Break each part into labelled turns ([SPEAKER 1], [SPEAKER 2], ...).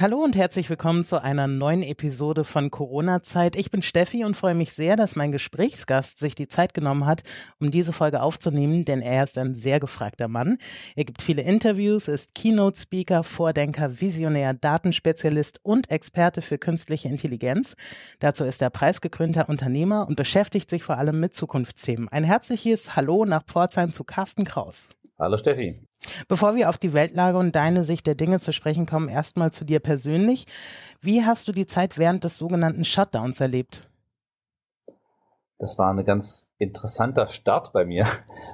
[SPEAKER 1] Hallo und herzlich willkommen zu einer neuen Episode von Corona-Zeit. Ich bin Steffi und freue mich sehr, dass mein Gesprächsgast sich die Zeit genommen hat, um diese Folge aufzunehmen, denn er ist ein sehr gefragter Mann. Er gibt viele Interviews, ist Keynote-Speaker, Vordenker, Visionär, Datenspezialist und Experte für künstliche Intelligenz. Dazu ist er preisgekrönter Unternehmer und beschäftigt sich vor allem mit Zukunftsthemen. Ein herzliches Hallo nach Pforzheim zu Carsten Kraus.
[SPEAKER 2] Hallo Steffi.
[SPEAKER 1] Bevor wir auf die Weltlage und deine Sicht der Dinge zu sprechen kommen, erstmal zu dir persönlich. Wie hast du die Zeit während des sogenannten Shutdowns erlebt?
[SPEAKER 2] Das war ein ganz interessanter Start bei mir.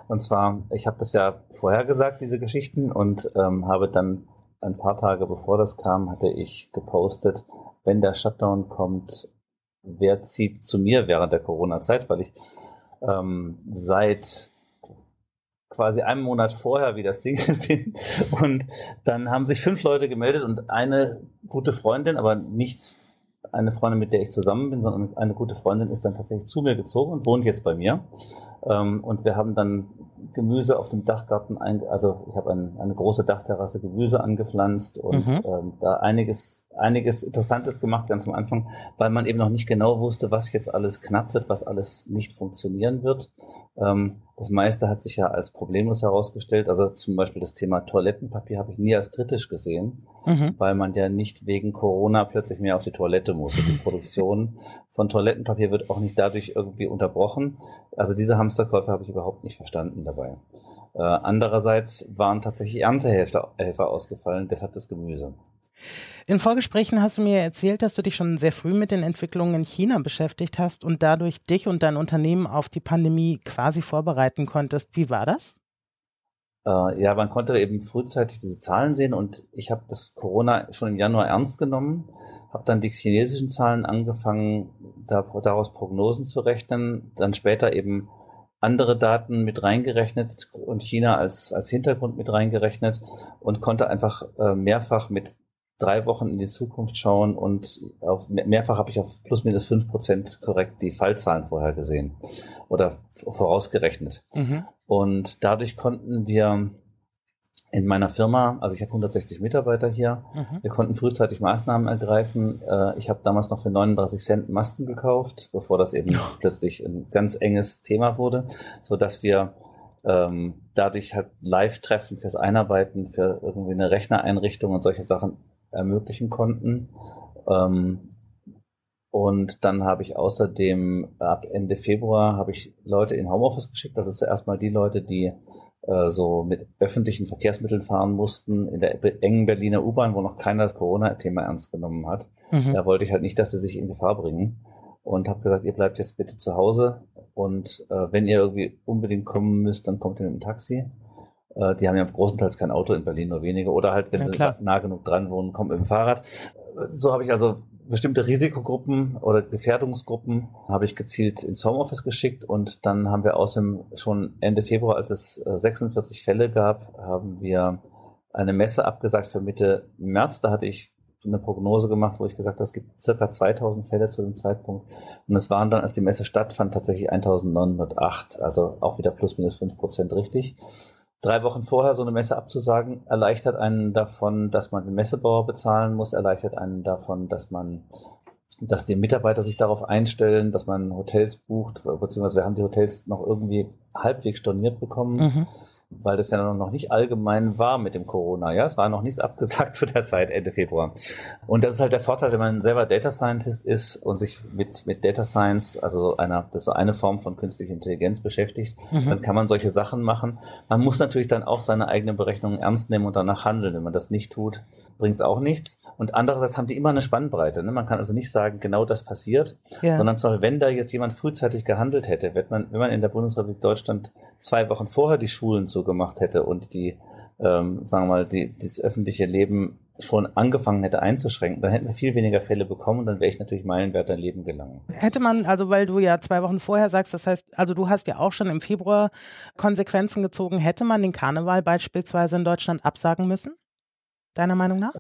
[SPEAKER 2] Und zwar, ich habe das ja vorher gesagt, diese Geschichten, und ähm, habe dann ein paar Tage bevor das kam, hatte ich gepostet, wenn der Shutdown kommt, wer zieht zu mir während der Corona-Zeit, weil ich ähm, seit quasi einen Monat vorher wieder Single bin. Und dann haben sich fünf Leute gemeldet und eine gute Freundin, aber nicht eine Freundin, mit der ich zusammen bin, sondern eine gute Freundin ist dann tatsächlich zu mir gezogen und wohnt jetzt bei mir. Ähm, und wir haben dann Gemüse auf dem Dachgarten, ein, also ich habe ein, eine große Dachterrasse Gemüse angepflanzt und mhm. ähm, da einiges, einiges Interessantes gemacht ganz am Anfang, weil man eben noch nicht genau wusste, was jetzt alles knapp wird, was alles nicht funktionieren wird. Ähm, das meiste hat sich ja als problemlos herausgestellt. Also zum Beispiel das Thema Toilettenpapier habe ich nie als kritisch gesehen, mhm. weil man ja nicht wegen Corona plötzlich mehr auf die Toilette muss. Und die Produktion von Toilettenpapier wird auch nicht dadurch irgendwie unterbrochen. Also diese Hamsterkäufe habe ich überhaupt nicht verstanden dabei. Äh, andererseits waren tatsächlich Erntehelfer ausgefallen, deshalb das Gemüse.
[SPEAKER 1] In Vorgesprächen hast du mir erzählt, dass du dich schon sehr früh mit den Entwicklungen in China beschäftigt hast und dadurch dich und dein Unternehmen auf die Pandemie quasi vorbereiten konntest. Wie war das?
[SPEAKER 2] Äh, ja, man konnte eben frühzeitig diese Zahlen sehen und ich habe das Corona schon im Januar ernst genommen, habe dann die chinesischen Zahlen angefangen, da, daraus Prognosen zu rechnen, dann später eben andere Daten mit reingerechnet und China als, als Hintergrund mit reingerechnet und konnte einfach äh, mehrfach mit drei Wochen in die Zukunft schauen und auf, mehrfach habe ich auf plus minus fünf Prozent korrekt die Fallzahlen vorher gesehen oder vorausgerechnet. Mhm. Und dadurch konnten wir in meiner Firma, also ich habe 160 Mitarbeiter hier, mhm. wir konnten frühzeitig Maßnahmen ergreifen. Äh, ich habe damals noch für 39 Cent Masken gekauft, bevor das eben plötzlich ein ganz enges Thema wurde, so dass wir ähm, dadurch halt Live-Treffen fürs Einarbeiten, für irgendwie eine Rechnereinrichtung und solche Sachen ermöglichen konnten. Ähm, und dann habe ich außerdem ab Ende Februar habe ich Leute in Homeoffice geschickt. Also zuerst mal die Leute, die so mit öffentlichen Verkehrsmitteln fahren mussten in der engen Berliner U-Bahn, wo noch keiner das Corona-Thema ernst genommen hat. Mhm. Da wollte ich halt nicht, dass sie sich in Gefahr bringen. Und habe gesagt, ihr bleibt jetzt bitte zu Hause. Und äh, wenn ihr irgendwie unbedingt kommen müsst, dann kommt ihr mit dem Taxi. Äh, die haben ja großenteils kein Auto in Berlin, nur wenige. Oder halt, wenn ja, sie nah genug dran wohnen, kommt mit dem Fahrrad. So habe ich also bestimmte Risikogruppen oder Gefährdungsgruppen habe ich gezielt ins Homeoffice geschickt und dann haben wir außerdem schon Ende Februar, als es 46 äh, Fälle gab, haben wir eine Messe abgesagt für Mitte März. Da hatte ich eine Prognose gemacht, wo ich gesagt habe, es gibt circa 2000 Fälle zu dem Zeitpunkt. Und es waren dann, als die Messe stattfand, tatsächlich 1908, also auch wieder plus minus fünf Prozent richtig drei Wochen vorher so eine Messe abzusagen, erleichtert einen davon, dass man den Messebauer bezahlen muss, erleichtert einen davon, dass man dass die Mitarbeiter sich darauf einstellen, dass man Hotels bucht, beziehungsweise wir haben die Hotels noch irgendwie halbwegs storniert bekommen. Mhm weil das ja noch nicht allgemein war mit dem Corona. Ja, es war noch nichts abgesagt zu der Zeit, Ende Februar. Und das ist halt der Vorteil, wenn man selber Data Scientist ist und sich mit, mit Data Science, also einer, das ist so eine Form von künstlicher Intelligenz beschäftigt, mhm. dann kann man solche Sachen machen. Man muss natürlich dann auch seine eigenen Berechnungen ernst nehmen und danach handeln. Wenn man das nicht tut, bringt es auch nichts. Und andererseits haben die immer eine Spannbreite. Ne? Man kann also nicht sagen, genau das passiert, ja. sondern zwar, wenn da jetzt jemand frühzeitig gehandelt hätte, wenn man, wenn man in der Bundesrepublik Deutschland zwei Wochen vorher die Schulen zugemacht hätte und die, ähm, sagen wir mal, die, das öffentliche Leben schon angefangen hätte einzuschränken, dann hätten wir viel weniger Fälle bekommen und dann wäre ich natürlich meilenwert dein Leben gelangen.
[SPEAKER 1] Hätte man, also weil du ja zwei Wochen vorher sagst, das heißt, also du hast ja auch schon im Februar Konsequenzen gezogen, hätte man den Karneval beispielsweise in Deutschland absagen müssen? Deiner Meinung nach?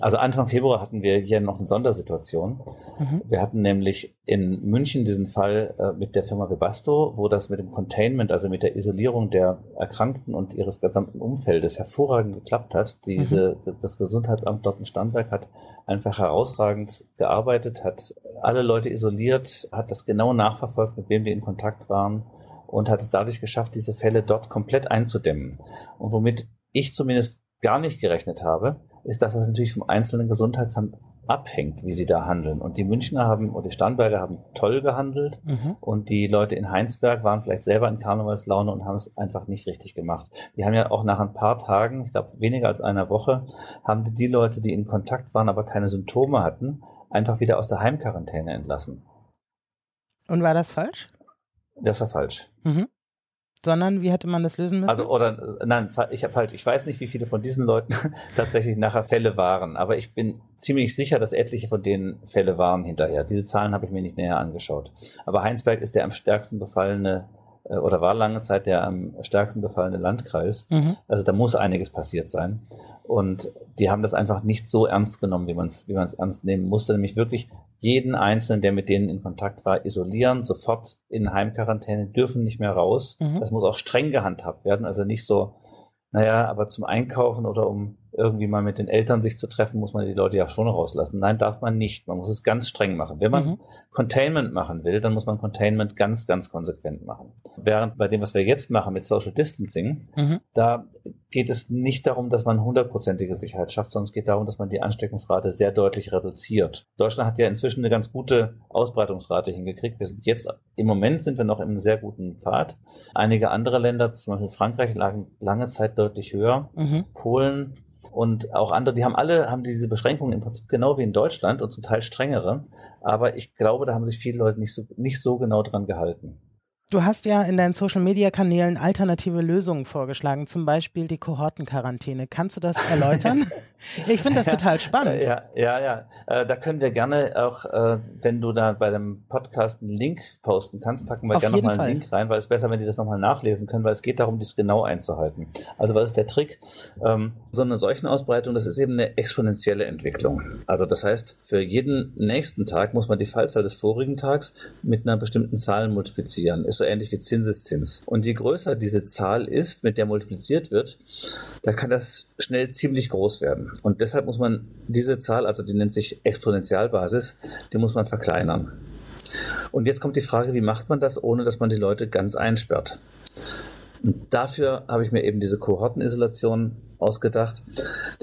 [SPEAKER 2] Also Anfang Februar hatten wir hier noch eine Sondersituation. Mhm. Wir hatten nämlich in München diesen Fall äh, mit der Firma Webasto, wo das mit dem Containment, also mit der Isolierung der Erkrankten und ihres gesamten Umfeldes hervorragend geklappt hat. Diese, mhm. Das Gesundheitsamt dort in Starnberg hat einfach herausragend gearbeitet, hat alle Leute isoliert, hat das genau nachverfolgt, mit wem die in Kontakt waren und hat es dadurch geschafft, diese Fälle dort komplett einzudämmen. Und womit ich zumindest gar nicht gerechnet habe, ist, dass das natürlich vom einzelnen Gesundheitsamt abhängt, wie sie da handeln. Und die Münchner haben und die Starnberger haben toll gehandelt mhm. und die Leute in Heinsberg waren vielleicht selber in Karnevalslaune und haben es einfach nicht richtig gemacht. Die haben ja auch nach ein paar Tagen, ich glaube weniger als einer Woche, haben die Leute, die in Kontakt waren, aber keine Symptome hatten, einfach wieder aus der Heimquarantäne entlassen.
[SPEAKER 1] Und war das falsch?
[SPEAKER 2] Das war falsch.
[SPEAKER 1] Mhm. Sondern wie hätte man das lösen müssen?
[SPEAKER 2] Also oder nein, ich habe falsch. Ich weiß nicht, wie viele von diesen Leuten tatsächlich nachher Fälle waren, aber ich bin ziemlich sicher, dass etliche von denen Fälle waren hinterher. Diese Zahlen habe ich mir nicht näher angeschaut. Aber Heinsberg ist der am stärksten befallene äh, oder war lange Zeit der am stärksten befallene Landkreis. Mhm. Also da muss einiges passiert sein. Und die haben das einfach nicht so ernst genommen, wie man es wie man's ernst nehmen musste, nämlich wirklich jeden Einzelnen, der mit denen in Kontakt war, isolieren, sofort in Heimquarantäne, dürfen nicht mehr raus. Mhm. Das muss auch streng gehandhabt werden, also nicht so, naja, aber zum Einkaufen oder um irgendwie mal mit den Eltern sich zu treffen, muss man die Leute ja schon rauslassen. Nein, darf man nicht. Man muss es ganz streng machen. Wenn man mhm. Containment machen will, dann muss man Containment ganz, ganz konsequent machen. Während bei dem, was wir jetzt machen mit Social Distancing, mhm. da geht es nicht darum, dass man hundertprozentige Sicherheit schafft, sondern es geht darum, dass man die Ansteckungsrate sehr deutlich reduziert. Deutschland hat ja inzwischen eine ganz gute Ausbreitungsrate hingekriegt. Wir sind jetzt, im Moment sind wir noch im sehr guten Pfad. Einige andere Länder, zum Beispiel Frankreich, lagen lange Zeit deutlich höher. Mhm. Polen und auch andere, die haben alle, haben diese Beschränkungen im Prinzip genau wie in Deutschland und zum Teil strengere. Aber ich glaube, da haben sich viele Leute nicht so, nicht so genau dran gehalten.
[SPEAKER 1] Du hast ja in deinen Social-Media-Kanälen alternative Lösungen vorgeschlagen, zum Beispiel die Kohortenquarantäne. Kannst du das erläutern? ich finde das total spannend.
[SPEAKER 2] Ja, ja, ja. Äh, da können wir gerne auch, äh, wenn du da bei dem Podcast einen Link posten kannst, packen wir Auf gerne nochmal einen Link rein, weil es besser, wenn die das nochmal nachlesen können, weil es geht darum, dies genau einzuhalten. Also was ist der Trick? Ähm, so eine Seuchenausbreitung, das ist eben eine exponentielle Entwicklung. Also das heißt, für jeden nächsten Tag muss man die Fallzahl des vorigen Tags mit einer bestimmten Zahl multiplizieren. Ist so ähnlich wie Zinseszins. Und je größer diese Zahl ist, mit der multipliziert wird, da kann das schnell ziemlich groß werden. Und deshalb muss man diese Zahl, also die nennt sich Exponentialbasis, die muss man verkleinern. Und jetzt kommt die Frage, wie macht man das, ohne dass man die Leute ganz einsperrt? Und dafür habe ich mir eben diese Kohortenisolation ausgedacht.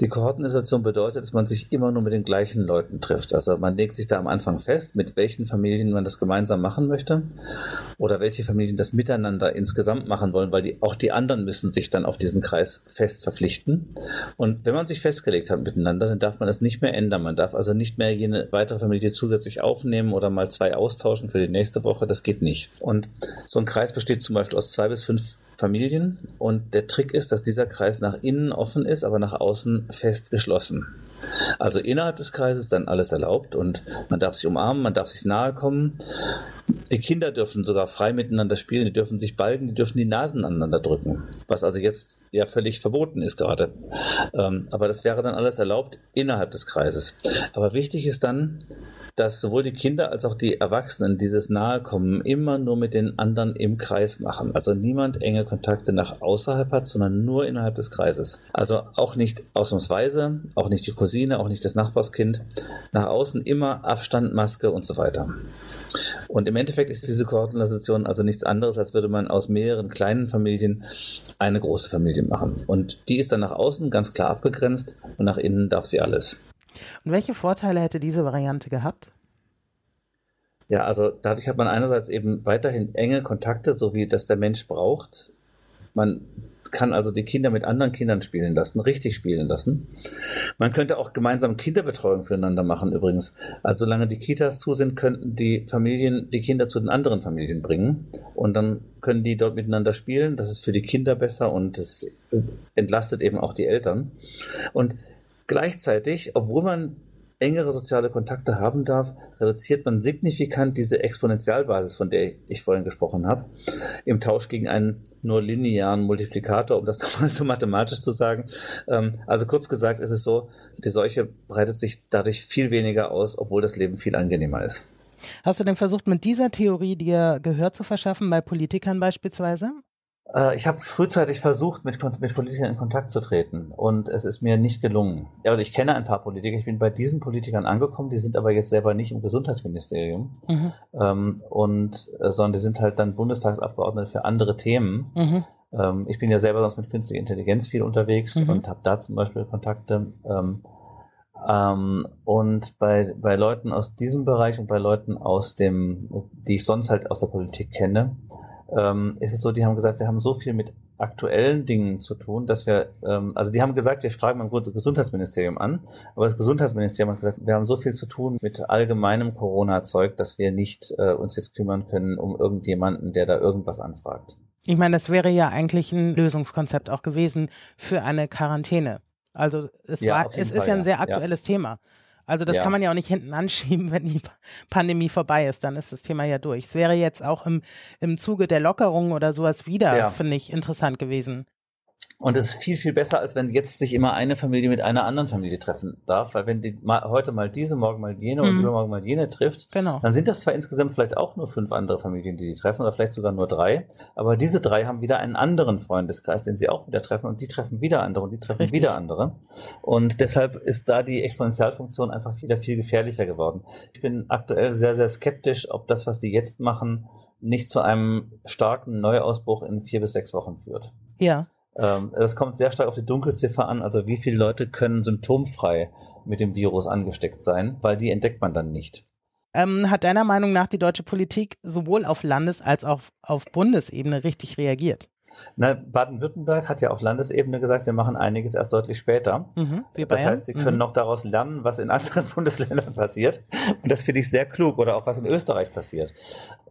[SPEAKER 2] Die Kohortenisolation bedeutet, dass man sich immer nur mit den gleichen Leuten trifft. Also man legt sich da am Anfang fest, mit welchen Familien man das gemeinsam machen möchte oder welche Familien das miteinander insgesamt machen wollen, weil die, auch die anderen müssen sich dann auf diesen Kreis fest verpflichten. Und wenn man sich festgelegt hat miteinander, dann darf man das nicht mehr ändern. Man darf also nicht mehr jene weitere Familie zusätzlich aufnehmen oder mal zwei austauschen für die nächste Woche. Das geht nicht. Und so ein Kreis besteht zum Beispiel aus zwei bis fünf Familien. Und der Trick ist, dass dieser Kreis nach innen offen ist, aber nach außen fest geschlossen. Also innerhalb des Kreises dann alles erlaubt und man darf sich umarmen, man darf sich nahe kommen. Die Kinder dürfen sogar frei miteinander spielen, die dürfen sich balgen, die dürfen die Nasen aneinander drücken, was also jetzt ja völlig verboten ist gerade. Ähm, aber das wäre dann alles erlaubt innerhalb des Kreises. Aber wichtig ist dann, dass sowohl die Kinder als auch die Erwachsenen dieses Nahekommen immer nur mit den anderen im Kreis machen. Also niemand enge Kontakte nach außerhalb hat, sondern nur innerhalb des Kreises. Also auch nicht ausnahmsweise, auch nicht die Cousine, auch nicht das Nachbarskind. Nach außen immer Abstand, Maske und so weiter. Und im Endeffekt ist diese Koordination also nichts anderes, als würde man aus mehreren kleinen Familien eine große Familie machen. Und die ist dann nach außen ganz klar abgegrenzt und nach innen darf sie alles.
[SPEAKER 1] Und welche Vorteile hätte diese Variante gehabt?
[SPEAKER 2] Ja, also dadurch hat man einerseits eben weiterhin enge Kontakte, so wie das der Mensch braucht. Man kann also die Kinder mit anderen Kindern spielen lassen, richtig spielen lassen. Man könnte auch gemeinsam Kinderbetreuung füreinander machen übrigens. Also solange die Kitas zu sind, könnten die Familien die Kinder zu den anderen Familien bringen und dann können die dort miteinander spielen. Das ist für die Kinder besser und es entlastet eben auch die Eltern. Und Gleichzeitig, obwohl man engere soziale Kontakte haben darf, reduziert man signifikant diese Exponentialbasis, von der ich vorhin gesprochen habe, im Tausch gegen einen nur linearen Multiplikator, um das nochmal so mathematisch zu sagen. Ähm, also kurz gesagt ist es so, die Seuche breitet sich dadurch viel weniger aus, obwohl das Leben viel angenehmer ist.
[SPEAKER 1] Hast du denn versucht, mit dieser Theorie dir Gehör zu verschaffen, bei Politikern beispielsweise?
[SPEAKER 2] Äh, ich habe frühzeitig versucht, mit, mit Politikern in Kontakt zu treten und es ist mir nicht gelungen. Also ich kenne ein paar Politiker, ich bin bei diesen Politikern angekommen, die sind aber jetzt selber nicht im Gesundheitsministerium, mhm. ähm, und, äh, sondern die sind halt dann Bundestagsabgeordnete für andere Themen. Mhm. Ähm, ich bin ja selber sonst mit künstlicher Intelligenz viel unterwegs mhm. und habe da zum Beispiel Kontakte. Ähm, ähm, und bei, bei Leuten aus diesem Bereich und bei Leuten aus dem, die ich sonst halt aus der Politik kenne, ähm, ist es so, die haben gesagt, wir haben so viel mit aktuellen Dingen zu tun, dass wir, ähm, also die haben gesagt, wir fragen beim Gesundheitsministerium an, aber das Gesundheitsministerium hat gesagt, wir haben so viel zu tun mit allgemeinem Corona-Zeug, dass wir nicht äh, uns jetzt kümmern können um irgendjemanden, der da irgendwas anfragt.
[SPEAKER 1] Ich meine, das wäre ja eigentlich ein Lösungskonzept auch gewesen für eine Quarantäne. Also es ja, war, es Fall, ist ja ein sehr aktuelles ja. Thema. Also das ja. kann man ja auch nicht hinten anschieben, wenn die Pandemie vorbei ist, dann ist das Thema ja durch. Es wäre jetzt auch im, im Zuge der Lockerung oder sowas wieder, ja. finde ich, interessant gewesen.
[SPEAKER 2] Und es ist viel, viel besser, als wenn jetzt sich immer eine Familie mit einer anderen Familie treffen darf. Weil wenn die mal, heute mal diese, morgen mal jene mhm. und übermorgen mal jene trifft, genau. dann sind das zwar insgesamt vielleicht auch nur fünf andere Familien, die die treffen, oder vielleicht sogar nur drei. Aber diese drei haben wieder einen anderen Freundeskreis, den sie auch wieder treffen und die treffen wieder andere und die treffen Richtig. wieder andere. Und deshalb ist da die Exponentialfunktion einfach wieder viel gefährlicher geworden. Ich bin aktuell sehr, sehr skeptisch, ob das, was die jetzt machen, nicht zu einem starken Neuausbruch in vier bis sechs Wochen führt.
[SPEAKER 1] Ja.
[SPEAKER 2] Ähm, das kommt sehr stark auf die Dunkelziffer an, also wie viele Leute können symptomfrei mit dem Virus angesteckt sein, weil die entdeckt man dann nicht.
[SPEAKER 1] Ähm, hat deiner Meinung nach die deutsche Politik sowohl auf Landes- als auch auf Bundesebene richtig reagiert?
[SPEAKER 2] Baden-Württemberg hat ja auf Landesebene gesagt, wir machen einiges erst deutlich später. Mhm, das heißt, sie können mhm. noch daraus lernen, was in anderen Bundesländern passiert. Und das finde ich sehr klug. Oder auch was in Österreich passiert.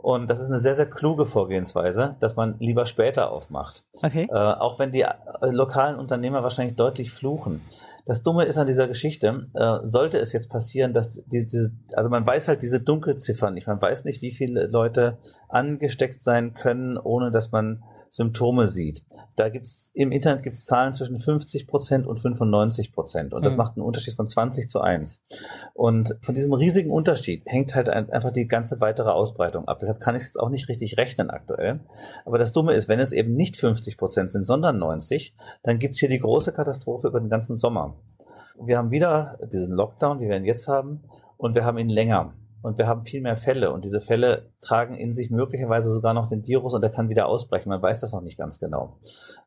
[SPEAKER 2] Und das ist eine sehr, sehr kluge Vorgehensweise, dass man lieber später aufmacht. Okay. Äh, auch wenn die äh, lokalen Unternehmer wahrscheinlich deutlich fluchen. Das Dumme ist an dieser Geschichte, äh, sollte es jetzt passieren, dass die, diese, also man weiß halt diese Dunkelziffern nicht. Man weiß nicht, wie viele Leute angesteckt sein können, ohne dass man Symptome sieht. Da gibt's im Internet gibt's Zahlen zwischen 50 Prozent und 95 Prozent und das mhm. macht einen Unterschied von 20 zu 1. Und von diesem riesigen Unterschied hängt halt einfach die ganze weitere Ausbreitung ab. Deshalb kann ich es jetzt auch nicht richtig rechnen aktuell. Aber das Dumme ist, wenn es eben nicht 50 Prozent sind, sondern 90, dann gibt's hier die große Katastrophe über den ganzen Sommer. Wir haben wieder diesen Lockdown, wie wir ihn jetzt haben, und wir haben ihn länger und wir haben viel mehr Fälle und diese Fälle tragen in sich möglicherweise sogar noch den Virus und er kann wieder ausbrechen. Man weiß das noch nicht ganz genau.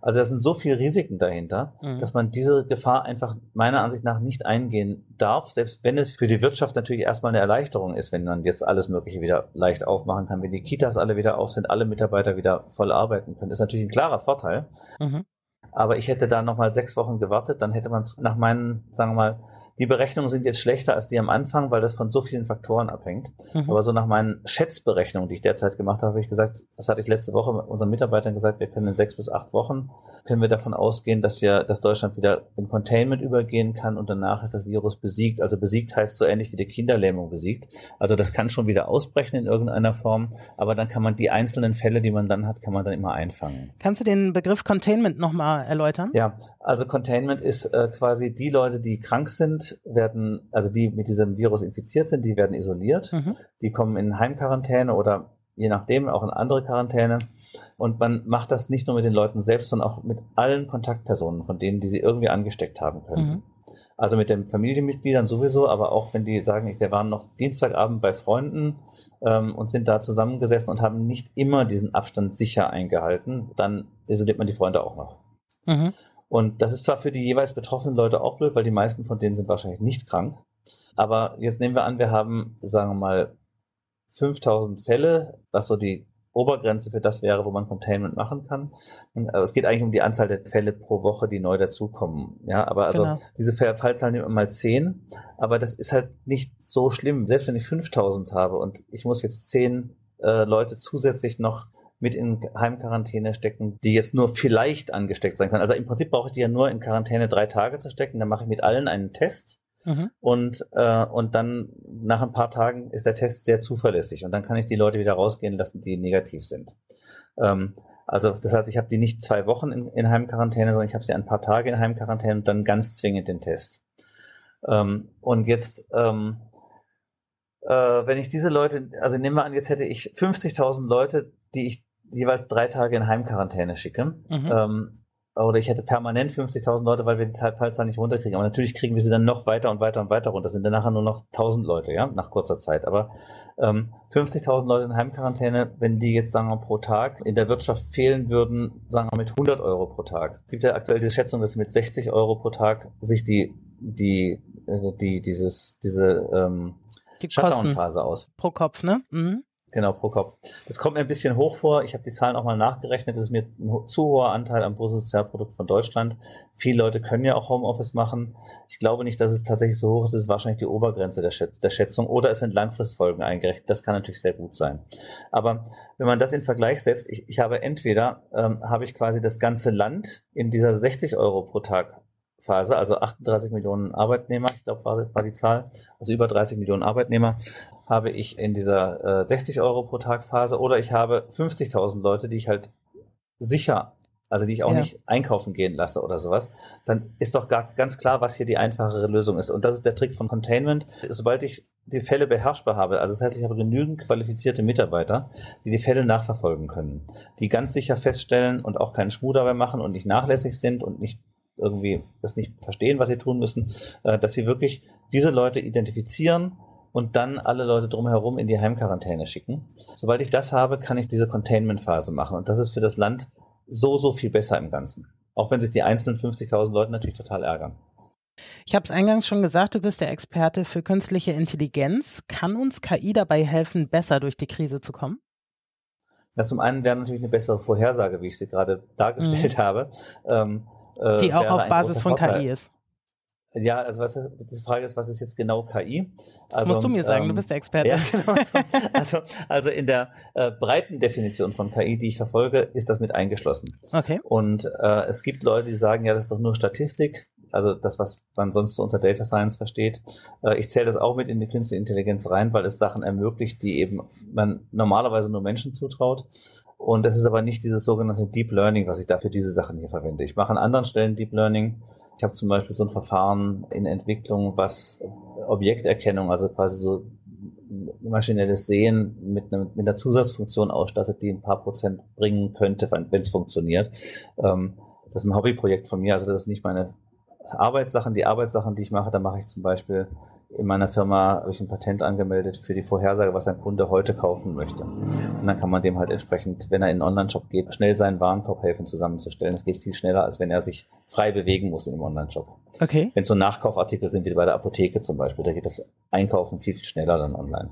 [SPEAKER 2] Also da sind so viele Risiken dahinter, mhm. dass man diese Gefahr einfach meiner Ansicht nach nicht eingehen darf, selbst wenn es für die Wirtschaft natürlich erstmal eine Erleichterung ist, wenn man jetzt alles Mögliche wieder leicht aufmachen kann, wenn die Kitas alle wieder auf sind, alle Mitarbeiter wieder voll arbeiten können. Das ist natürlich ein klarer Vorteil. Mhm. Aber ich hätte da nochmal sechs Wochen gewartet, dann hätte man es nach meinen, sagen wir mal, die Berechnungen sind jetzt schlechter als die am Anfang, weil das von so vielen Faktoren abhängt. Mhm. Aber so nach meinen Schätzberechnungen, die ich derzeit gemacht habe, habe ich gesagt, das hatte ich letzte Woche mit unseren Mitarbeitern gesagt, wir können in sechs bis acht Wochen, können wir davon ausgehen, dass wir, dass Deutschland wieder in Containment übergehen kann und danach ist das Virus besiegt. Also besiegt heißt so ähnlich wie die Kinderlähmung besiegt. Also das kann schon wieder ausbrechen in irgendeiner Form, aber dann kann man die einzelnen Fälle, die man dann hat, kann man dann immer einfangen.
[SPEAKER 1] Kannst du den Begriff Containment nochmal erläutern?
[SPEAKER 2] Ja, also Containment ist äh, quasi die Leute, die krank sind, werden, also die mit diesem Virus infiziert sind, die werden isoliert. Mhm. Die kommen in Heimquarantäne oder je nachdem auch in andere Quarantäne. Und man macht das nicht nur mit den Leuten selbst, sondern auch mit allen Kontaktpersonen, von denen, die sie irgendwie angesteckt haben können. Mhm. Also mit den Familienmitgliedern sowieso, aber auch wenn die sagen, wir waren noch Dienstagabend bei Freunden ähm, und sind da zusammengesessen und haben nicht immer diesen Abstand sicher eingehalten, dann isoliert man die Freunde auch noch. Mhm. Und das ist zwar für die jeweils betroffenen Leute auch blöd, weil die meisten von denen sind wahrscheinlich nicht krank. Aber jetzt nehmen wir an, wir haben, sagen wir mal, 5000 Fälle, was so die Obergrenze für das wäre, wo man Containment machen kann. Und, es geht eigentlich um die Anzahl der Fälle pro Woche, die neu dazukommen. Ja, aber also genau. diese Fallzahlen nehmen wir mal 10. Aber das ist halt nicht so schlimm. Selbst wenn ich 5000 habe und ich muss jetzt 10 äh, Leute zusätzlich noch mit in Heimquarantäne stecken, die jetzt nur vielleicht angesteckt sein können. Also im Prinzip brauche ich die ja nur in Quarantäne drei Tage zu stecken. Dann mache ich mit allen einen Test Mhm. Und, äh, und dann nach ein paar Tagen ist der Test sehr zuverlässig und dann kann ich die Leute wieder rausgehen lassen, die negativ sind. Ähm, also das heißt, ich habe die nicht zwei Wochen in, in Heimquarantäne, sondern ich habe sie ein paar Tage in Heimquarantäne und dann ganz zwingend den Test. Ähm, und jetzt, ähm, äh, wenn ich diese Leute, also nehmen wir an, jetzt hätte ich 50.000 Leute, die ich jeweils drei Tage in Heimquarantäne schicke. Mhm. Ähm, oder ich hätte permanent 50.000 Leute, weil wir die Fallzahl nicht runterkriegen. Aber natürlich kriegen wir sie dann noch weiter und weiter und weiter runter. Das sind dann nachher nur noch 1.000 Leute, ja, nach kurzer Zeit. Aber ähm, 50.000 Leute in Heimquarantäne, wenn die jetzt, sagen wir, pro Tag in der Wirtschaft fehlen würden, sagen wir, mit 100 Euro pro Tag. Es gibt ja aktuell die Schätzung, dass mit 60 Euro pro Tag sich die, die, äh, die, dieses, diese, ähm,
[SPEAKER 1] die Shutdown-Phase aus. Pro Kopf, ne? Mhm.
[SPEAKER 2] Genau, pro Kopf. Das kommt mir ein bisschen hoch vor. Ich habe die Zahlen auch mal nachgerechnet. Das ist mir ein zu hoher Anteil am Bruttosozialprodukt von Deutschland. Viele Leute können ja auch Homeoffice machen. Ich glaube nicht, dass es tatsächlich so hoch ist. Das ist wahrscheinlich die Obergrenze der, Schät der Schätzung. Oder es sind Langfristfolgen eingerechnet. Das kann natürlich sehr gut sein. Aber wenn man das in Vergleich setzt, ich, ich habe entweder, ähm, habe ich quasi das ganze Land in dieser 60 Euro pro Tag Phase, also 38 Millionen Arbeitnehmer, ich glaube, war, war die Zahl, also über 30 Millionen Arbeitnehmer, habe ich in dieser äh, 60 Euro pro Tag Phase oder ich habe 50.000 Leute, die ich halt sicher, also die ich auch ja. nicht einkaufen gehen lasse oder sowas, dann ist doch gar, ganz klar, was hier die einfachere Lösung ist. Und das ist der Trick von Containment. Sobald ich die Fälle beherrschbar habe, also das heißt, ich habe genügend qualifizierte Mitarbeiter, die die Fälle nachverfolgen können, die ganz sicher feststellen und auch keinen Schmuh dabei machen und nicht nachlässig sind und nicht irgendwie das nicht verstehen, was sie tun müssen, äh, dass sie wirklich diese Leute identifizieren und dann alle Leute drumherum in die Heimquarantäne schicken. Sobald ich das habe, kann ich diese Containment-Phase machen. Und das ist für das Land so, so viel besser im Ganzen. Auch wenn sich die einzelnen 50.000 Leute natürlich total ärgern.
[SPEAKER 1] Ich habe es eingangs schon gesagt, du bist der Experte für künstliche Intelligenz. Kann uns KI dabei helfen, besser durch die Krise zu kommen?
[SPEAKER 2] Das zum einen wäre natürlich eine bessere Vorhersage, wie ich sie gerade dargestellt mhm. habe. Ähm,
[SPEAKER 1] äh, die auch auf Basis von Vorteil. KI ist.
[SPEAKER 2] Ja, also was ist, die Frage ist, was ist jetzt genau KI?
[SPEAKER 1] Das also, musst du mir sagen, ähm, du bist der Experte. Ja, genau.
[SPEAKER 2] also, also in der äh, breiten Definition von KI, die ich verfolge, ist das mit eingeschlossen.
[SPEAKER 1] Okay.
[SPEAKER 2] Und äh, es gibt Leute, die sagen, ja, das ist doch nur Statistik, also das, was man sonst so unter Data Science versteht. Äh, ich zähle das auch mit in die künstliche Intelligenz rein, weil es Sachen ermöglicht, die eben man normalerweise nur Menschen zutraut. Und es ist aber nicht dieses sogenannte Deep Learning, was ich da für diese Sachen hier verwende. Ich mache an anderen Stellen Deep Learning. Ich habe zum Beispiel so ein Verfahren in Entwicklung, was Objekterkennung, also quasi so maschinelles Sehen mit, einer, mit einer Zusatzfunktion ausstattet, die ein paar Prozent bringen könnte, wenn es funktioniert. Ähm, das ist ein Hobbyprojekt von mir, also das ist nicht meine Arbeitssachen. Die Arbeitssachen, die ich mache, da mache ich zum Beispiel in meiner Firma habe ich ein Patent angemeldet für die Vorhersage, was ein Kunde heute kaufen möchte. Und dann kann man dem halt entsprechend, wenn er in einen Online-Shop geht, schnell seinen Warenkorb helfen zusammenzustellen. Das geht viel schneller, als wenn er sich frei bewegen muss in dem Online-Shop.
[SPEAKER 1] Okay.
[SPEAKER 2] Wenn so Nachkaufartikel sind, wie bei der Apotheke zum Beispiel, da geht das Einkaufen viel, viel schneller dann online.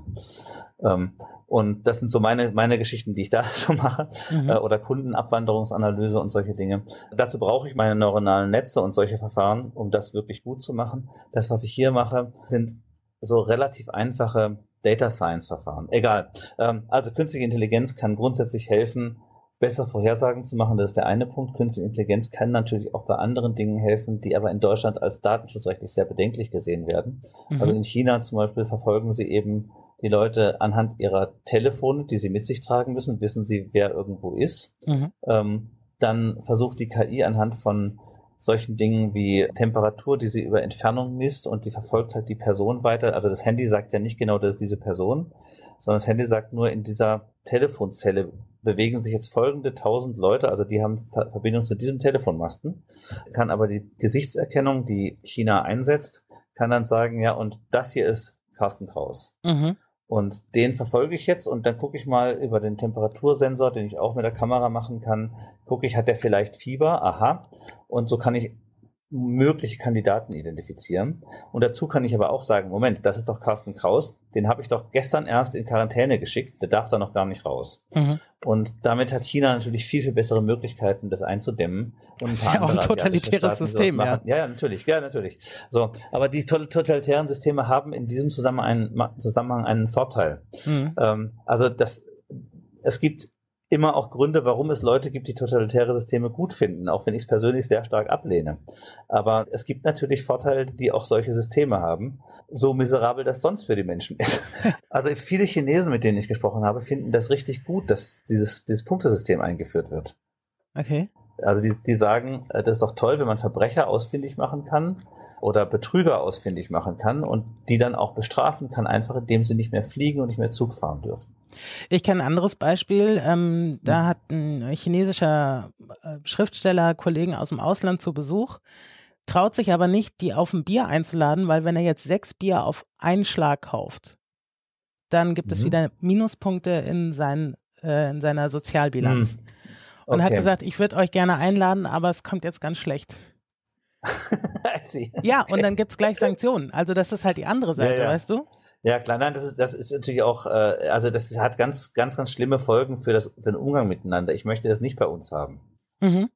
[SPEAKER 2] Ähm, und das sind so meine, meine Geschichten, die ich da so mache. Mhm. Äh, oder Kundenabwanderungsanalyse und solche Dinge. Dazu brauche ich meine neuronalen Netze und solche Verfahren, um das wirklich gut zu machen. Das, was ich hier mache, sind so relativ einfache Data Science Verfahren. Egal. Ähm, also künstliche Intelligenz kann grundsätzlich helfen, besser Vorhersagen zu machen. Das ist der eine Punkt. Künstliche Intelligenz kann natürlich auch bei anderen Dingen helfen, die aber in Deutschland als datenschutzrechtlich sehr bedenklich gesehen werden. Mhm. Also in China zum Beispiel verfolgen sie eben die Leute anhand ihrer Telefone, die sie mit sich tragen müssen, wissen sie, wer irgendwo ist. Mhm. Ähm, dann versucht die KI anhand von solchen Dingen wie Temperatur, die sie über Entfernung misst und die verfolgt halt die Person weiter. Also das Handy sagt ja nicht genau, das ist diese Person, sondern das Handy sagt nur, in dieser Telefonzelle bewegen sich jetzt folgende tausend Leute, also die haben Verbindung zu diesem Telefonmasten, kann aber die Gesichtserkennung, die China einsetzt, kann dann sagen, ja, und das hier ist Carsten Kraus. Mhm. Und den verfolge ich jetzt und dann gucke ich mal über den Temperatursensor, den ich auch mit der Kamera machen kann, gucke ich, hat der vielleicht Fieber? Aha. Und so kann ich mögliche Kandidaten identifizieren. Und dazu kann ich aber auch sagen, Moment, das ist doch Carsten Kraus, den habe ich doch gestern erst in Quarantäne geschickt, der darf da noch gar nicht raus. Mhm. Und damit hat China natürlich viel, viel bessere Möglichkeiten, das einzudämmen.
[SPEAKER 1] Und ein das ist ja auch ein totalitäres System,
[SPEAKER 2] ja. ja. Ja, natürlich, ja, natürlich. So, aber die totalitären Systeme haben in diesem Zusammenhang einen, Zusammenhang einen Vorteil. Mhm. Ähm, also das, es gibt immer auch Gründe, warum es Leute gibt, die totalitäre Systeme gut finden, auch wenn ich es persönlich sehr stark ablehne. Aber es gibt natürlich Vorteile, die auch solche Systeme haben, so miserabel das sonst für die Menschen ist. Also viele Chinesen, mit denen ich gesprochen habe, finden das richtig gut, dass dieses, dieses Punktesystem eingeführt wird.
[SPEAKER 1] Okay.
[SPEAKER 2] Also die, die sagen, äh, das ist doch toll, wenn man Verbrecher ausfindig machen kann oder Betrüger ausfindig machen kann und die dann auch bestrafen kann, einfach indem sie nicht mehr fliegen und nicht mehr Zug fahren dürfen.
[SPEAKER 1] Ich kenne ein anderes Beispiel. Ähm, da hm. hat ein chinesischer äh, Schriftsteller Kollegen aus dem Ausland zu Besuch, traut sich aber nicht, die auf ein Bier einzuladen, weil wenn er jetzt sechs Bier auf einen Schlag kauft, dann gibt mhm. es wieder Minuspunkte in, sein, äh, in seiner Sozialbilanz. Mhm. Und okay. hat gesagt, ich würde euch gerne einladen, aber es kommt jetzt ganz schlecht. ja, und dann gibt es gleich Sanktionen. Also das ist halt die andere Seite, ja, ja. weißt du?
[SPEAKER 2] Ja, klar, nein, das ist, das ist natürlich auch, äh, also das hat ganz, ganz, ganz schlimme Folgen für, das, für den Umgang miteinander. Ich möchte das nicht bei uns haben.
[SPEAKER 1] Mhm.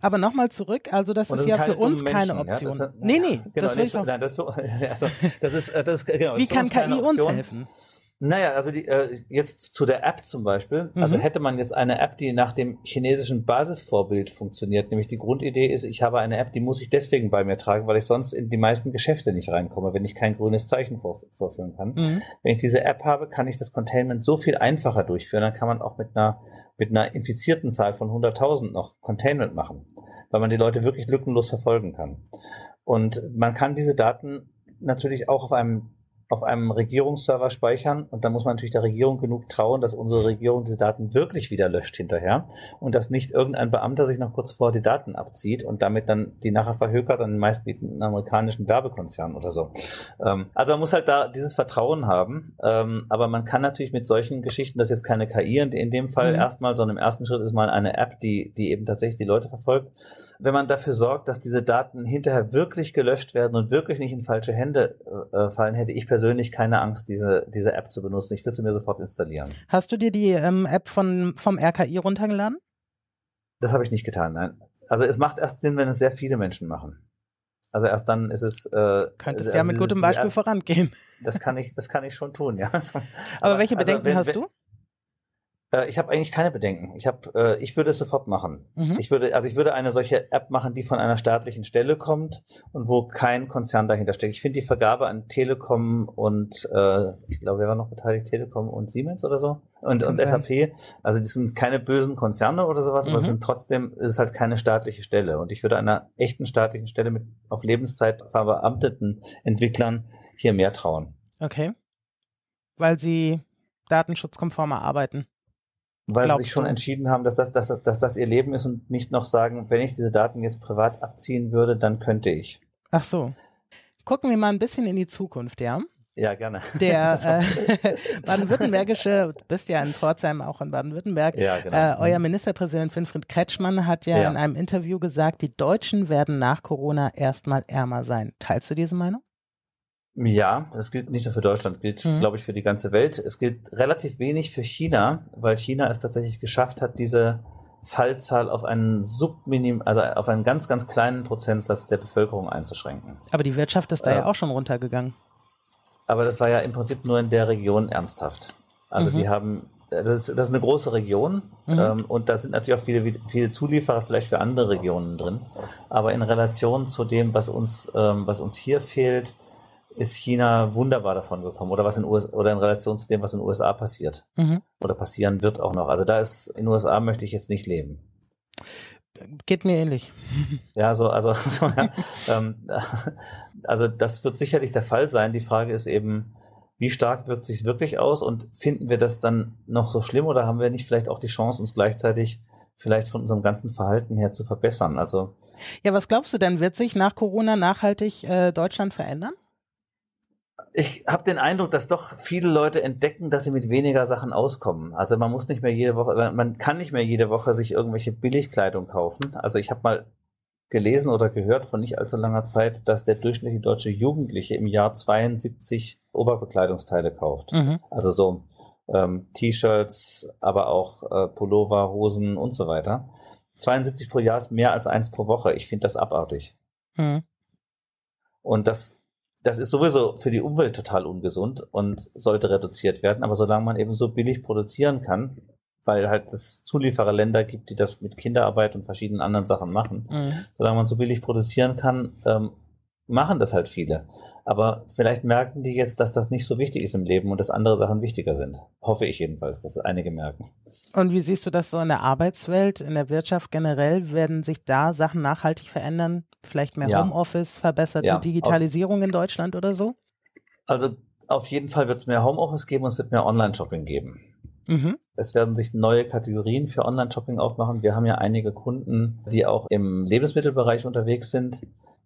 [SPEAKER 1] Aber nochmal zurück, also das, das ist ja für uns keine Option. Ja, das, nee, nee,
[SPEAKER 2] genau, das, will ich nein, das, also, das ist, äh, das ist, genau,
[SPEAKER 1] Wie kann KI uns helfen?
[SPEAKER 2] Naja, also die, äh, jetzt zu der App zum Beispiel. Mhm. Also hätte man jetzt eine App, die nach dem chinesischen Basisvorbild funktioniert, nämlich die Grundidee ist, ich habe eine App, die muss ich deswegen bei mir tragen, weil ich sonst in die meisten Geschäfte nicht reinkomme, wenn ich kein grünes Zeichen vor, vorführen kann. Mhm. Wenn ich diese App habe, kann ich das Containment so viel einfacher durchführen. Dann kann man auch mit einer, mit einer infizierten Zahl von 100.000 noch Containment machen, weil man die Leute wirklich lückenlos verfolgen kann. Und man kann diese Daten natürlich auch auf einem auf einem Regierungsserver speichern und dann muss man natürlich der Regierung genug trauen, dass unsere Regierung diese Daten wirklich wieder löscht hinterher und dass nicht irgendein Beamter sich noch kurz vor die Daten abzieht und damit dann die nachher verhökert an den meistbietenden amerikanischen Werbekonzernen oder so. Ähm, also man muss halt da dieses Vertrauen haben, ähm, aber man kann natürlich mit solchen Geschichten, das ist jetzt keine KI in dem Fall mhm. erstmal, sondern im ersten Schritt ist mal eine App, die, die eben tatsächlich die Leute verfolgt. Wenn man dafür sorgt, dass diese Daten hinterher wirklich gelöscht werden und wirklich nicht in falsche Hände äh, fallen, hätte ich persönlich persönlich keine Angst, diese, diese App zu benutzen. Ich würde sie mir sofort installieren.
[SPEAKER 1] Hast du dir die ähm, App von, vom RKI runtergeladen?
[SPEAKER 2] Das habe ich nicht getan, nein. Also es macht erst Sinn, wenn es sehr viele Menschen machen. Also erst dann ist es. Äh,
[SPEAKER 1] Könntest also ja mit gutem Beispiel App, vorangehen.
[SPEAKER 2] Das kann ich, das kann ich schon tun, ja.
[SPEAKER 1] Aber, Aber welche also Bedenken also, wenn, hast du?
[SPEAKER 2] Äh, ich habe eigentlich keine Bedenken. Ich habe, äh, ich würde es sofort machen. Mhm. Ich würde, also ich würde eine solche App machen, die von einer staatlichen Stelle kommt und wo kein Konzern dahinter steckt. Ich finde die Vergabe an Telekom und äh, ich glaube, wer war noch beteiligt? Telekom und Siemens oder so und, und SAP. Also die sind keine bösen Konzerne oder sowas, mhm. aber sind trotzdem ist halt keine staatliche Stelle. Und ich würde einer echten staatlichen Stelle mit auf Lebenszeit verbeamteten Entwicklern hier mehr trauen.
[SPEAKER 1] Okay, weil sie datenschutzkonformer arbeiten.
[SPEAKER 2] Weil sie sich schon du? entschieden haben, dass das, dass, das, dass das ihr Leben ist und nicht noch sagen, wenn ich diese Daten jetzt privat abziehen würde, dann könnte ich.
[SPEAKER 1] Ach so. Gucken wir mal ein bisschen in die Zukunft, ja?
[SPEAKER 2] Ja, gerne.
[SPEAKER 1] Der äh, baden-württembergische, du bist ja in Pforzheim auch in Baden-Württemberg, ja, genau. äh, euer mhm. Ministerpräsident Winfried Kretschmann hat ja, ja in einem Interview gesagt, die Deutschen werden nach Corona erstmal ärmer sein. Teilst du diese Meinung?
[SPEAKER 2] Ja, das gilt nicht nur für Deutschland, gilt, mhm. glaube ich, für die ganze Welt. Es gilt relativ wenig für China, weil China es tatsächlich geschafft hat, diese Fallzahl auf einen Subminim, also auf einen ganz, ganz kleinen Prozentsatz der Bevölkerung einzuschränken.
[SPEAKER 1] Aber die Wirtschaft ist da äh, ja auch schon runtergegangen.
[SPEAKER 2] Aber das war ja im Prinzip nur in der Region ernsthaft. Also mhm. die haben, das ist, das ist eine große Region mhm. ähm, und da sind natürlich auch viele, viele Zulieferer vielleicht für andere Regionen drin. Aber in Relation zu dem, was uns, ähm, was uns hier fehlt, ist China wunderbar davon gekommen oder was in US oder in Relation zu dem, was in den USA passiert mhm. oder passieren wird auch noch. Also da ist in den USA möchte ich jetzt nicht leben.
[SPEAKER 1] Geht mir ähnlich.
[SPEAKER 2] Ja, so also so, ja, ähm, also das wird sicherlich der Fall sein. Die Frage ist eben, wie stark wirkt sich wirklich aus und finden wir das dann noch so schlimm oder haben wir nicht vielleicht auch die Chance, uns gleichzeitig vielleicht von unserem ganzen Verhalten her zu verbessern? Also
[SPEAKER 1] ja, was glaubst du denn, wird sich nach Corona nachhaltig äh, Deutschland verändern?
[SPEAKER 2] Ich habe den Eindruck, dass doch viele Leute entdecken, dass sie mit weniger Sachen auskommen. Also man muss nicht mehr jede Woche, man kann nicht mehr jede Woche sich irgendwelche Billigkleidung kaufen. Also ich habe mal gelesen oder gehört von nicht allzu langer Zeit, dass der durchschnittliche deutsche Jugendliche im Jahr 72 Oberbekleidungsteile kauft. Mhm. Also so ähm, T-Shirts, aber auch äh, Pullover, Hosen und so weiter. 72 pro Jahr ist mehr als eins pro Woche. Ich finde das abartig. Mhm. Und das das ist sowieso für die Umwelt total ungesund und sollte reduziert werden. Aber solange man eben so billig produzieren kann, weil halt es Zuliefererländer gibt, die das mit Kinderarbeit und verschiedenen anderen Sachen machen. Mhm. Solange man so billig produzieren kann, ähm, machen das halt viele. Aber vielleicht merken die jetzt, dass das nicht so wichtig ist im Leben und dass andere Sachen wichtiger sind. Hoffe ich jedenfalls, dass einige merken.
[SPEAKER 1] Und wie siehst du das so in der Arbeitswelt, in der Wirtschaft generell? Werden sich da Sachen nachhaltig verändern? Vielleicht mehr ja. Homeoffice, verbesserte ja, Digitalisierung in Deutschland oder so?
[SPEAKER 2] Also auf jeden Fall wird es mehr Homeoffice geben und es wird mehr Online-Shopping geben. Mhm. Es werden sich neue Kategorien für Online-Shopping aufmachen. Wir haben ja einige Kunden, die auch im Lebensmittelbereich unterwegs sind.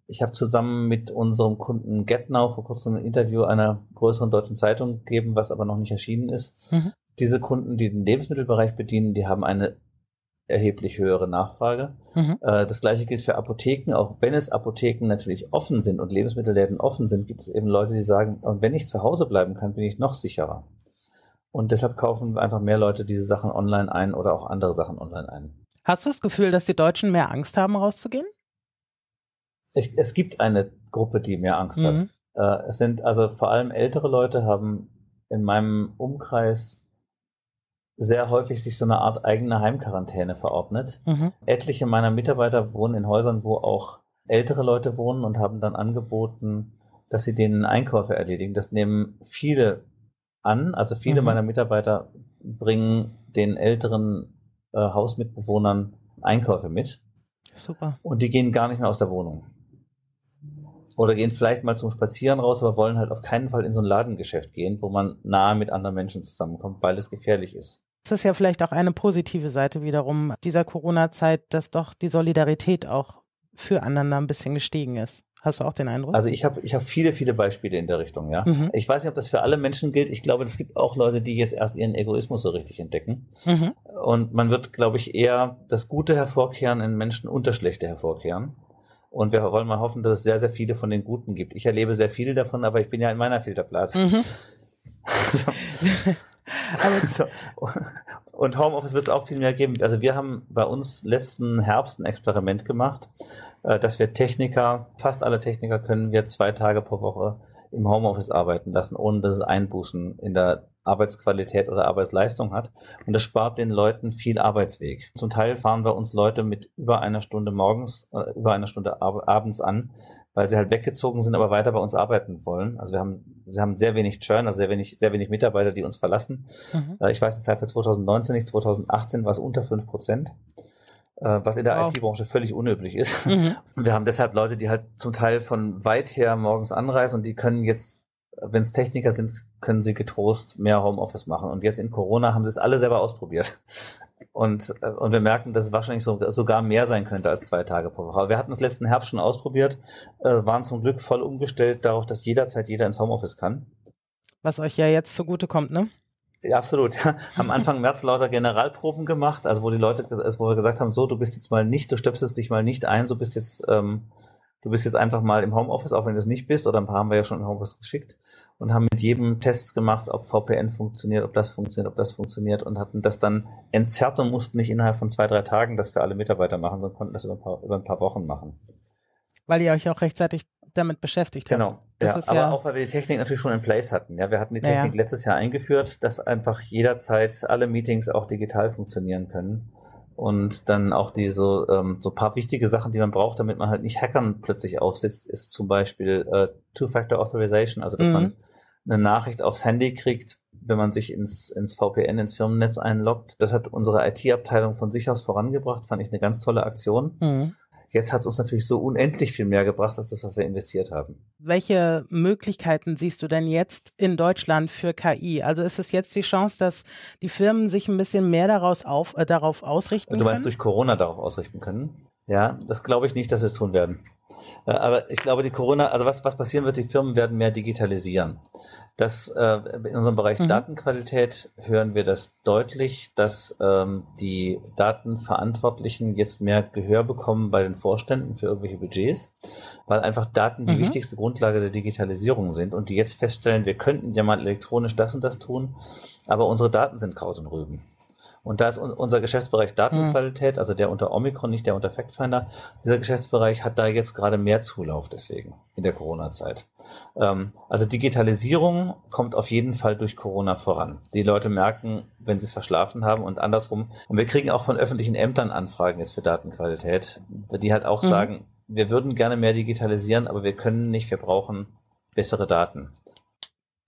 [SPEAKER 2] Ich habe zusammen mit unserem Kunden GetNow vor kurzem ein Interview einer größeren deutschen Zeitung gegeben, was aber noch nicht erschienen ist. Mhm. Diese Kunden, die den Lebensmittelbereich bedienen, die haben eine erheblich höhere Nachfrage. Mhm. Äh, das gleiche gilt für Apotheken. Auch wenn es Apotheken natürlich offen sind und Lebensmittelläden offen sind, gibt es eben Leute, die sagen, und wenn ich zu Hause bleiben kann, bin ich noch sicherer. Und deshalb kaufen einfach mehr Leute diese Sachen online ein oder auch andere Sachen online ein.
[SPEAKER 1] Hast du das Gefühl, dass die Deutschen mehr Angst haben, rauszugehen?
[SPEAKER 2] Ich, es gibt eine Gruppe, die mehr Angst mhm. hat. Äh, es sind also vor allem ältere Leute haben in meinem Umkreis sehr häufig sich so eine Art eigene Heimquarantäne verordnet. Mhm. Etliche meiner Mitarbeiter wohnen in Häusern, wo auch ältere Leute wohnen und haben dann angeboten, dass sie denen Einkäufe erledigen. Das nehmen viele an. Also viele mhm. meiner Mitarbeiter bringen den älteren äh, Hausmitbewohnern Einkäufe mit.
[SPEAKER 1] Super.
[SPEAKER 2] Und die gehen gar nicht mehr aus der Wohnung. Oder gehen vielleicht mal zum Spazieren raus, aber wollen halt auf keinen Fall in so ein Ladengeschäft gehen, wo man nahe mit anderen Menschen zusammenkommt, weil es gefährlich ist.
[SPEAKER 1] Es ist ja vielleicht auch eine positive Seite wiederum dieser Corona-Zeit, dass doch die Solidarität auch füreinander ein bisschen gestiegen ist. Hast du auch den Eindruck?
[SPEAKER 2] Also ich habe ich hab viele, viele Beispiele in der Richtung, ja. Mhm. Ich weiß nicht, ob das für alle Menschen gilt. Ich glaube, es gibt auch Leute, die jetzt erst ihren Egoismus so richtig entdecken. Mhm. Und man wird, glaube ich, eher das Gute hervorkehren in Menschen und das Schlechte hervorkehren. Und wir wollen mal hoffen, dass es sehr, sehr viele von den Guten gibt. Ich erlebe sehr viele davon, aber ich bin ja in meiner Filterblase. Mhm. und Homeoffice wird es auch viel mehr geben. Also wir haben bei uns letzten Herbst ein Experiment gemacht, äh, dass wir Techniker, fast alle Techniker können wir zwei Tage pro Woche im Homeoffice arbeiten lassen, ohne dass es Einbußen in der Arbeitsqualität oder Arbeitsleistung hat. Und das spart den Leuten viel Arbeitsweg. Zum Teil fahren bei uns Leute mit über einer Stunde morgens, äh, über einer Stunde ab abends an, weil sie halt weggezogen sind, aber weiter bei uns arbeiten wollen. Also wir haben, wir haben sehr wenig Churn, also sehr wenig, sehr wenig Mitarbeiter, die uns verlassen. Mhm. Äh, ich weiß die Zahl für 2019 nicht, 2018 war es unter fünf Prozent äh, was in der wow. IT-Branche völlig unüblich ist. Mhm. Wir haben deshalb Leute, die halt zum Teil von weit her morgens anreisen und die können jetzt, wenn es Techniker sind, können sie getrost mehr Homeoffice machen. Und jetzt in Corona haben sie es alle selber ausprobiert. Und, äh, und wir merken, dass es wahrscheinlich so, sogar mehr sein könnte als zwei Tage pro Woche. Aber wir hatten es letzten Herbst schon ausprobiert, äh, waren zum Glück voll umgestellt darauf, dass jederzeit jeder ins Homeoffice kann.
[SPEAKER 1] Was euch ja jetzt zugute kommt, ne?
[SPEAKER 2] Ja, absolut. Ja. Am Anfang März lauter Generalproben gemacht, also wo die Leute, wo wir gesagt haben, so, du bist jetzt mal nicht, du stöpselst dich mal nicht ein, so bist jetzt, ähm, du bist jetzt einfach mal im Homeoffice, auch wenn du es nicht bist, oder ein paar haben wir ja schon im Homeoffice geschickt und haben mit jedem Tests gemacht, ob VPN funktioniert, ob das funktioniert, ob das funktioniert und hatten das dann entzerrt und mussten nicht innerhalb von zwei, drei Tagen das für alle Mitarbeiter machen, sondern konnten das über ein paar, über ein paar Wochen machen.
[SPEAKER 1] Weil ihr euch auch rechtzeitig damit beschäftigt
[SPEAKER 2] genau. habt. Genau. ja, aber ja auch weil wir die Technik natürlich schon in place hatten. Ja, wir hatten die Technik ja. letztes Jahr eingeführt, dass einfach jederzeit alle Meetings auch digital funktionieren können. Und dann auch diese ähm, so paar wichtige Sachen, die man braucht, damit man halt nicht Hackern plötzlich aufsitzt, ist zum Beispiel äh, Two-Factor Authorization, also dass mhm. man eine Nachricht aufs Handy kriegt, wenn man sich ins, ins VPN, ins Firmennetz einloggt. Das hat unsere IT-Abteilung von sich aus vorangebracht, fand ich eine ganz tolle Aktion. Mhm. Jetzt hat es uns natürlich so unendlich viel mehr gebracht, als das, was wir investiert haben.
[SPEAKER 1] Welche Möglichkeiten siehst du denn jetzt in Deutschland für KI? Also ist es jetzt die Chance, dass die Firmen sich ein bisschen mehr daraus auf, äh, darauf ausrichten können?
[SPEAKER 2] Du meinst durch Corona darauf ausrichten können? Ja, das glaube ich nicht, dass sie es tun werden. Äh, aber ich glaube, die Corona, also was, was passieren wird, die Firmen werden mehr digitalisieren. Das, äh, in unserem Bereich mhm. Datenqualität hören wir das deutlich, dass ähm, die Datenverantwortlichen jetzt mehr Gehör bekommen bei den Vorständen für irgendwelche Budgets, weil einfach Daten die mhm. wichtigste Grundlage der Digitalisierung sind und die jetzt feststellen, wir könnten ja mal elektronisch das und das tun, aber unsere Daten sind Kraut und Rüben. Und da ist unser Geschäftsbereich Datenqualität, also der unter Omikron, nicht der unter Factfinder, dieser Geschäftsbereich hat da jetzt gerade mehr Zulauf deswegen in der Corona-Zeit. Ähm, also Digitalisierung kommt auf jeden Fall durch Corona voran. Die Leute merken, wenn sie es verschlafen haben und andersrum. Und wir kriegen auch von öffentlichen Ämtern Anfragen jetzt für Datenqualität, die halt auch mhm. sagen, wir würden gerne mehr digitalisieren, aber wir können nicht, wir brauchen bessere Daten.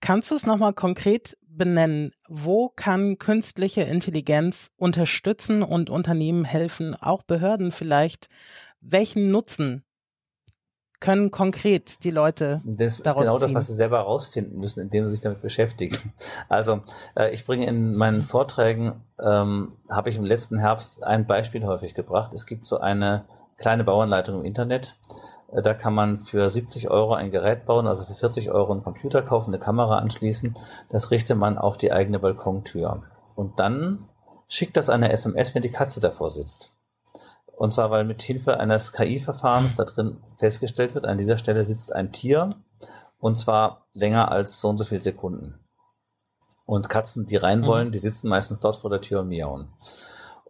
[SPEAKER 1] Kannst du es nochmal konkret benennen? Wo kann künstliche Intelligenz unterstützen und Unternehmen helfen, auch Behörden vielleicht? Welchen Nutzen können konkret die Leute
[SPEAKER 2] das
[SPEAKER 1] daraus
[SPEAKER 2] ist genau
[SPEAKER 1] ziehen?
[SPEAKER 2] das, was sie selber herausfinden müssen, indem sie sich damit beschäftigen. Also äh, ich bringe in meinen Vorträgen, ähm, habe ich im letzten Herbst ein Beispiel häufig gebracht. Es gibt so eine kleine Bauanleitung im Internet. Äh, da kann man für 70 Euro ein Gerät bauen, also für 40 Euro einen Computer kaufen, eine Kamera anschließen. Das richtet man auf die eigene Balkontür. Und dann schickt das eine SMS, wenn die Katze davor sitzt. Und zwar, weil mit Hilfe eines KI-Verfahrens da drin festgestellt wird, an dieser Stelle sitzt ein Tier und zwar länger als so und so viele Sekunden. Und Katzen, die rein mhm. wollen, die sitzen meistens dort vor der Tür und miauen.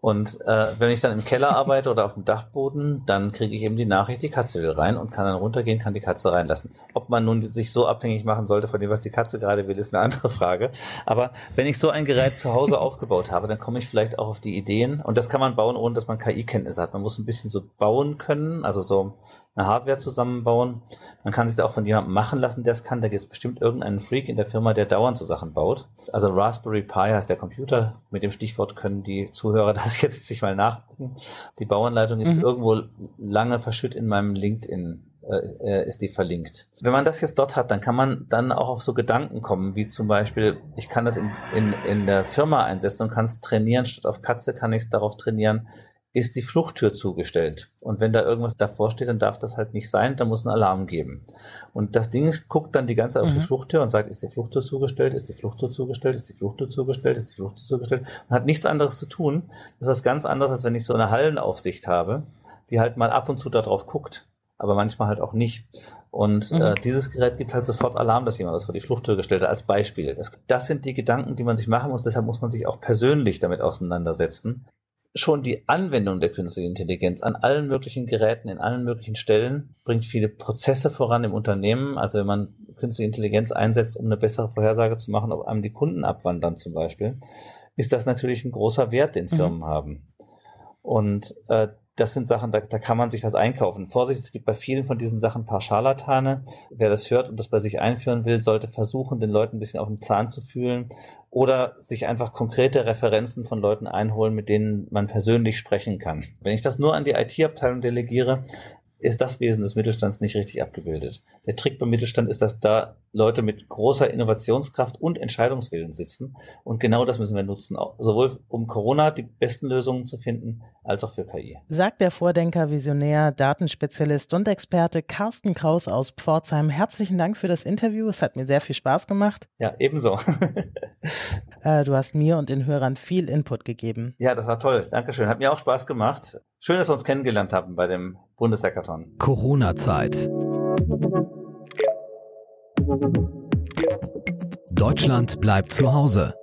[SPEAKER 2] Und äh, wenn ich dann im Keller arbeite oder auf dem Dachboden, dann kriege ich eben die Nachricht, die Katze will rein und kann dann runtergehen, kann die Katze reinlassen. Ob man nun sich so abhängig machen sollte von dem, was die Katze gerade will, ist eine andere Frage. Aber wenn ich so ein Gerät zu Hause aufgebaut habe, dann komme ich vielleicht auch auf die Ideen. Und das kann man bauen, ohne dass man KI-Kenntnisse hat. Man muss ein bisschen so bauen können, also so eine Hardware zusammenbauen. Man kann sich da auch von jemandem machen lassen, der es kann. Da gibt es bestimmt irgendeinen Freak in der Firma, der dauernd so Sachen baut. Also Raspberry Pi heißt der Computer. Mit dem Stichwort können die Zuhörer das jetzt sich mal nachgucken. Die Bauanleitung ist mhm. irgendwo lange verschütt in meinem LinkedIn äh, ist die verlinkt. Wenn man das jetzt dort hat, dann kann man dann auch auf so Gedanken kommen, wie zum Beispiel, ich kann das in, in, in der Firma einsetzen und kann es trainieren, statt auf Katze kann ich es darauf trainieren, ist die Fluchttür zugestellt. Und wenn da irgendwas davor steht, dann darf das halt nicht sein, da muss ein Alarm geben. Und das Ding guckt dann die ganze Zeit auf mhm. die Fluchttür und sagt, ist die Fluchttür zugestellt, ist die Fluchttür zugestellt, ist die Fluchttür zugestellt, ist die Fluchttür zugestellt. Und hat nichts anderes zu tun. Das ist was ganz anderes, als wenn ich so eine Hallenaufsicht habe, die halt mal ab und zu darauf guckt, aber manchmal halt auch nicht. Und mhm. äh, dieses Gerät gibt halt sofort Alarm, dass jemand was vor die Fluchttür gestellt hat, als Beispiel. Das, das sind die Gedanken, die man sich machen muss. Deshalb muss man sich auch persönlich damit auseinandersetzen schon die Anwendung der künstlichen Intelligenz an allen möglichen Geräten, in allen möglichen Stellen, bringt viele Prozesse voran im Unternehmen. Also wenn man künstliche Intelligenz einsetzt, um eine bessere Vorhersage zu machen, ob einem die Kunden abwandern zum Beispiel, ist das natürlich ein großer Wert, den mhm. Firmen mhm. haben. Und äh, das sind Sachen, da, da kann man sich was einkaufen. Vorsicht, es gibt bei vielen von diesen Sachen ein paar Scharlatane. Wer das hört und das bei sich einführen will, sollte versuchen, den Leuten ein bisschen auf den Zahn zu fühlen oder sich einfach konkrete Referenzen von Leuten einholen, mit denen man persönlich sprechen kann. Wenn ich das nur an die IT-Abteilung delegiere, ist das Wesen des Mittelstands nicht richtig abgebildet. Der Trick beim Mittelstand ist, dass da Leute mit großer Innovationskraft und Entscheidungswillen sitzen. Und genau das müssen wir nutzen, sowohl um Corona die besten Lösungen zu finden, als auch für KI.
[SPEAKER 1] Sagt der Vordenker, Visionär, Datenspezialist und Experte Carsten Kraus aus Pforzheim. Herzlichen Dank für das Interview. Es hat mir sehr viel Spaß gemacht.
[SPEAKER 2] Ja, ebenso.
[SPEAKER 1] Äh, du hast mir und den Hörern viel Input gegeben.
[SPEAKER 2] Ja, das war toll. Dankeschön. Hat mir auch Spaß gemacht. Schön, dass wir uns kennengelernt haben bei dem Bundeshackathon.
[SPEAKER 3] Corona-Zeit. Deutschland bleibt zu Hause.